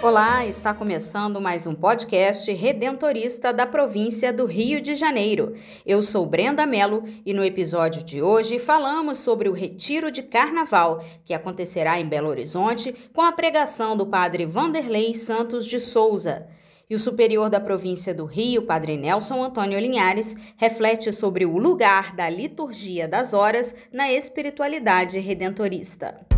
Olá, está começando mais um podcast redentorista da província do Rio de Janeiro. Eu sou Brenda Mello e no episódio de hoje falamos sobre o retiro de carnaval que acontecerá em Belo Horizonte com a pregação do padre Vanderlei Santos de Souza. E o superior da província do Rio, padre Nelson Antônio Linhares, reflete sobre o lugar da liturgia das horas na espiritualidade redentorista.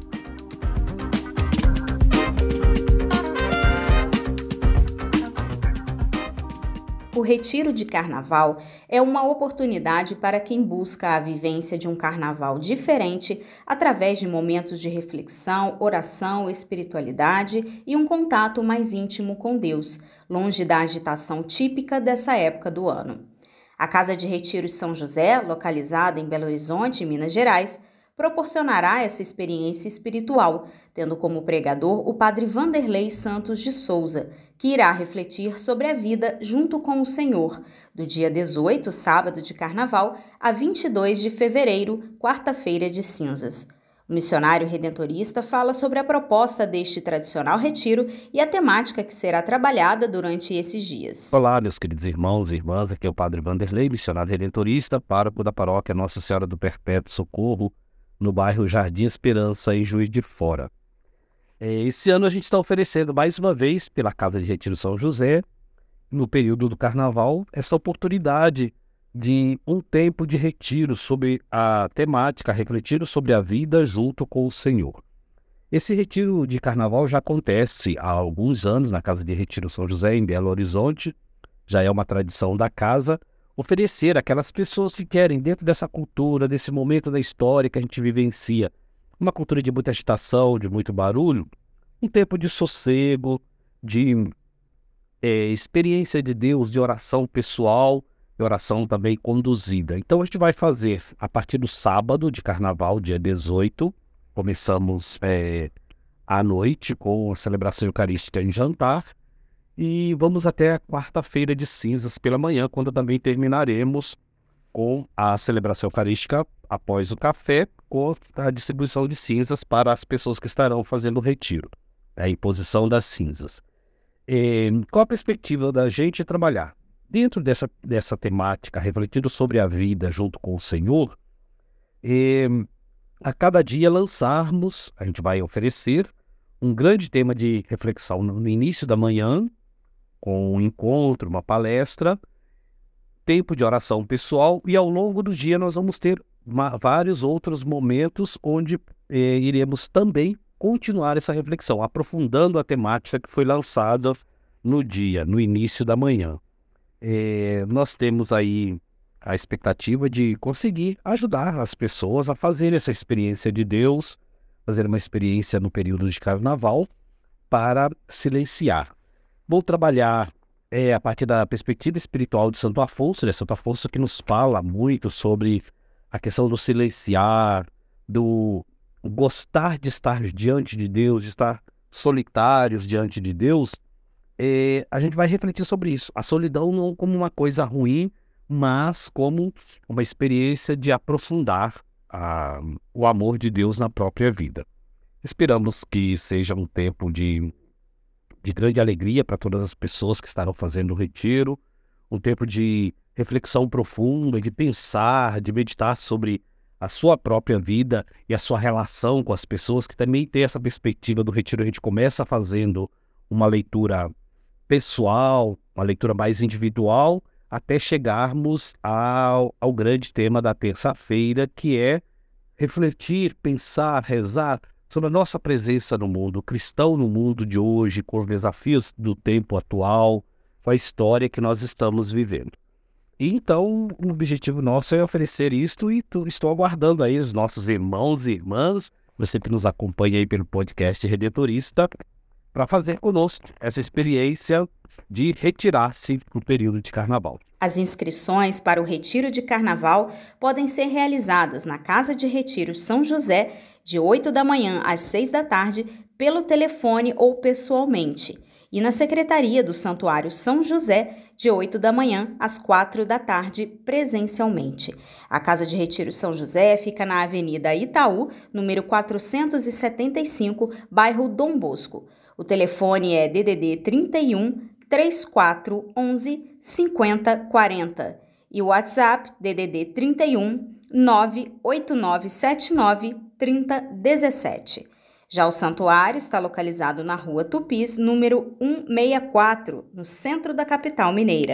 O retiro de carnaval é uma oportunidade para quem busca a vivência de um carnaval diferente através de momentos de reflexão, oração, espiritualidade e um contato mais íntimo com Deus, longe da agitação típica dessa época do ano. A Casa de Retiros São José, localizada em Belo Horizonte, Minas Gerais, proporcionará essa experiência espiritual, tendo como pregador o padre Vanderlei Santos de Souza, que irá refletir sobre a vida junto com o Senhor, do dia 18, sábado de carnaval, a 22 de fevereiro, quarta-feira de cinzas. O missionário redentorista fala sobre a proposta deste tradicional retiro e a temática que será trabalhada durante esses dias. Olá, meus queridos irmãos e irmãs, aqui é o Padre Vanderlei, missionário redentorista, pároco da paróquia Nossa Senhora do Perpétuo Socorro, no bairro Jardim Esperança, em Juiz de Fora. É, esse ano a gente está oferecendo mais uma vez, pela Casa de Retiro São José, no período do Carnaval, essa oportunidade de um tempo de retiro sobre a temática, refletir sobre a vida junto com o Senhor. Esse retiro de Carnaval já acontece há alguns anos na Casa de Retiro São José, em Belo Horizonte, já é uma tradição da casa, oferecer àquelas pessoas que querem, dentro dessa cultura, desse momento da história que a gente vivencia, uma cultura de muita agitação, de muito barulho, um tempo de sossego, de é, experiência de Deus, de oração pessoal, de oração também conduzida. Então a gente vai fazer a partir do sábado de carnaval, dia 18, começamos é, à noite com a celebração eucarística em jantar, e vamos até a quarta-feira de cinzas pela manhã, quando também terminaremos com a celebração eucarística após o café, com a distribuição de cinzas para as pessoas que estarão fazendo o retiro, a imposição das cinzas. E, qual a perspectiva da gente trabalhar? Dentro dessa, dessa temática, refletindo sobre a vida junto com o Senhor, e, a cada dia lançarmos, a gente vai oferecer um grande tema de reflexão no início da manhã, com um encontro, uma palestra, tempo de oração pessoal e ao longo do dia nós vamos ter vários outros momentos onde eh, iremos também continuar essa reflexão, aprofundando a temática que foi lançada no dia, no início da manhã. Eh, nós temos aí a expectativa de conseguir ajudar as pessoas a fazer essa experiência de Deus, fazer uma experiência no período de carnaval para silenciar Vou trabalhar é, a partir da perspectiva espiritual de Santo Afonso, né? Santo Afonso que nos fala muito sobre a questão do silenciar, do gostar de estar diante de Deus, de estar solitários diante de Deus. É, a gente vai refletir sobre isso. A solidão não como uma coisa ruim, mas como uma experiência de aprofundar a, o amor de Deus na própria vida. Esperamos que seja um tempo de de grande alegria para todas as pessoas que estarão fazendo o retiro, um tempo de reflexão profunda, de pensar, de meditar sobre a sua própria vida e a sua relação com as pessoas, que também tem essa perspectiva do retiro. A gente começa fazendo uma leitura pessoal, uma leitura mais individual, até chegarmos ao, ao grande tema da terça-feira, que é refletir, pensar, rezar sobre a nossa presença no mundo, cristão no mundo de hoje, com os desafios do tempo atual, com a história que nós estamos vivendo. Então, o objetivo nosso é oferecer isto e estou aguardando aí os nossos irmãos e irmãs, você que nos acompanha aí pelo podcast Redentorista, para fazer conosco essa experiência de retirar-se no período de carnaval. As inscrições para o retiro de carnaval podem ser realizadas na Casa de Retiro São José, de 8 da manhã às 6 da tarde, pelo telefone ou pessoalmente, e na Secretaria do Santuário São José, de 8 da manhã às 4 da tarde, presencialmente. A Casa de Retiro São José fica na Avenida Itaú, número 475, bairro Dom Bosco. O telefone é DDD 31 3411 5040 e o WhatsApp DDD 31 98979 3017. Já o santuário está localizado na Rua Tupis, número 164, no centro da capital mineira.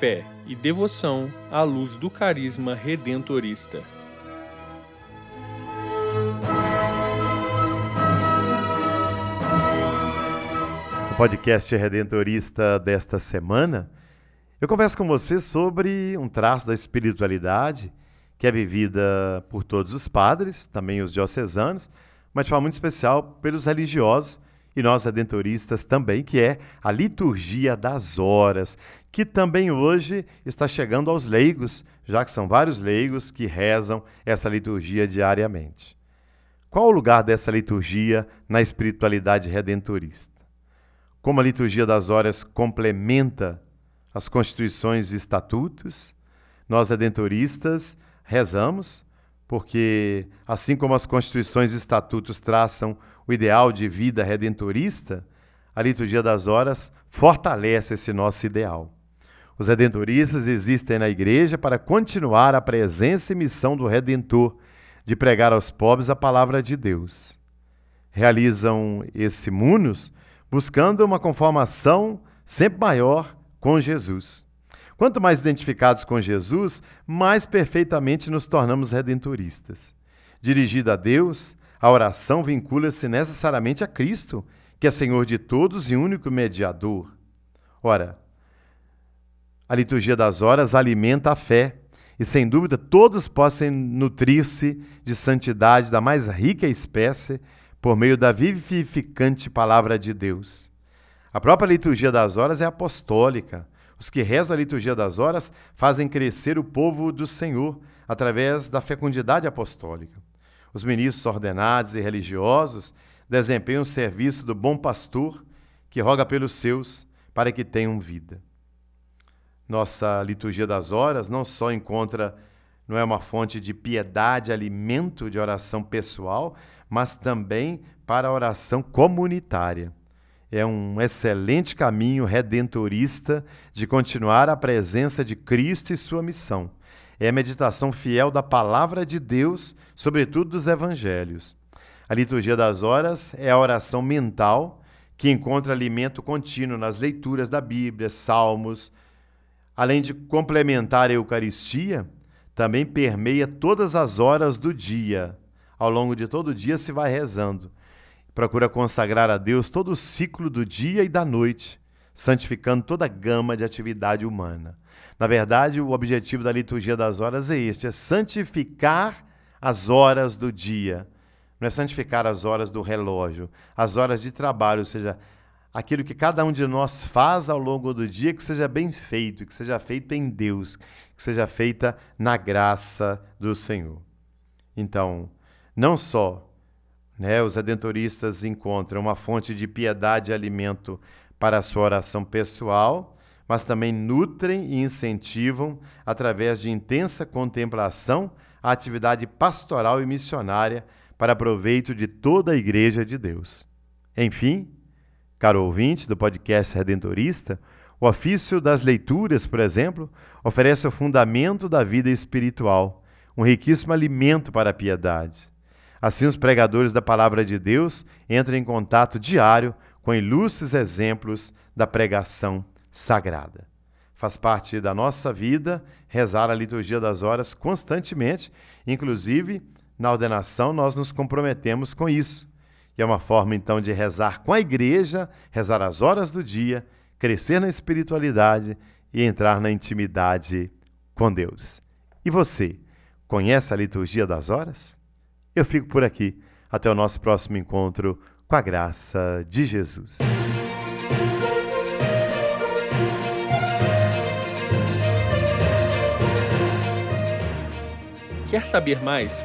fé e devoção à luz do carisma redentorista. No podcast redentorista desta semana, eu converso com você sobre um traço da espiritualidade que é vivida por todos os padres, também os diocesanos, mas de forma muito especial pelos religiosos e nós redentoristas também, que é a liturgia das horas, que também hoje está chegando aos leigos, já que são vários leigos que rezam essa liturgia diariamente. Qual o lugar dessa liturgia na espiritualidade redentorista? Como a liturgia das horas complementa as constituições e estatutos, nós redentoristas rezamos, porque assim como as constituições e estatutos traçam o ideal de vida redentorista, a liturgia das horas fortalece esse nosso ideal. Os redentoristas existem na igreja para continuar a presença e missão do Redentor de pregar aos pobres a palavra de Deus. Realizam esse munus buscando uma conformação sempre maior com Jesus. Quanto mais identificados com Jesus, mais perfeitamente nos tornamos redentoristas. Dirigido a Deus, a oração vincula-se necessariamente a Cristo, que é Senhor de todos e único mediador. Ora, a liturgia das horas alimenta a fé, e sem dúvida todos possam nutrir-se de santidade da mais rica espécie por meio da vivificante palavra de Deus. A própria liturgia das horas é apostólica. Os que rezam a liturgia das horas fazem crescer o povo do Senhor através da fecundidade apostólica. Os ministros ordenados e religiosos desempenham o serviço do bom pastor que roga pelos seus para que tenham vida. Nossa liturgia das horas não só encontra não é uma fonte de piedade, alimento de oração pessoal, mas também para a oração comunitária. É um excelente caminho redentorista de continuar a presença de Cristo e sua missão é a meditação fiel da palavra de Deus, sobretudo dos evangelhos. A liturgia das horas é a oração mental que encontra alimento contínuo nas leituras da Bíblia, salmos, além de complementar a Eucaristia, também permeia todas as horas do dia. Ao longo de todo o dia se vai rezando. Procura consagrar a Deus todo o ciclo do dia e da noite, santificando toda a gama de atividade humana. Na verdade, o objetivo da liturgia das horas é este: é santificar as horas do dia. Não é santificar as horas do relógio, as horas de trabalho, ou seja, aquilo que cada um de nós faz ao longo do dia, que seja bem feito, que seja feito em Deus, que seja feita na graça do Senhor. Então, não só né, os redentoristas encontram uma fonte de piedade e alimento para a sua oração pessoal, mas também nutrem e incentivam, através de intensa contemplação, a atividade pastoral e missionária para proveito de toda a Igreja de Deus. Enfim, caro ouvinte do podcast Redentorista, o ofício das leituras, por exemplo, oferece o fundamento da vida espiritual, um riquíssimo alimento para a piedade. Assim, os pregadores da palavra de Deus entram em contato diário com ilustres exemplos da pregação sagrada. Faz parte da nossa vida rezar a liturgia das horas constantemente, inclusive na ordenação nós nos comprometemos com isso. É uma forma então de rezar com a igreja, rezar as horas do dia, crescer na espiritualidade e entrar na intimidade com Deus. E você, conhece a liturgia das horas? Eu fico por aqui. Até o nosso próximo encontro com a graça de Jesus. Quer saber mais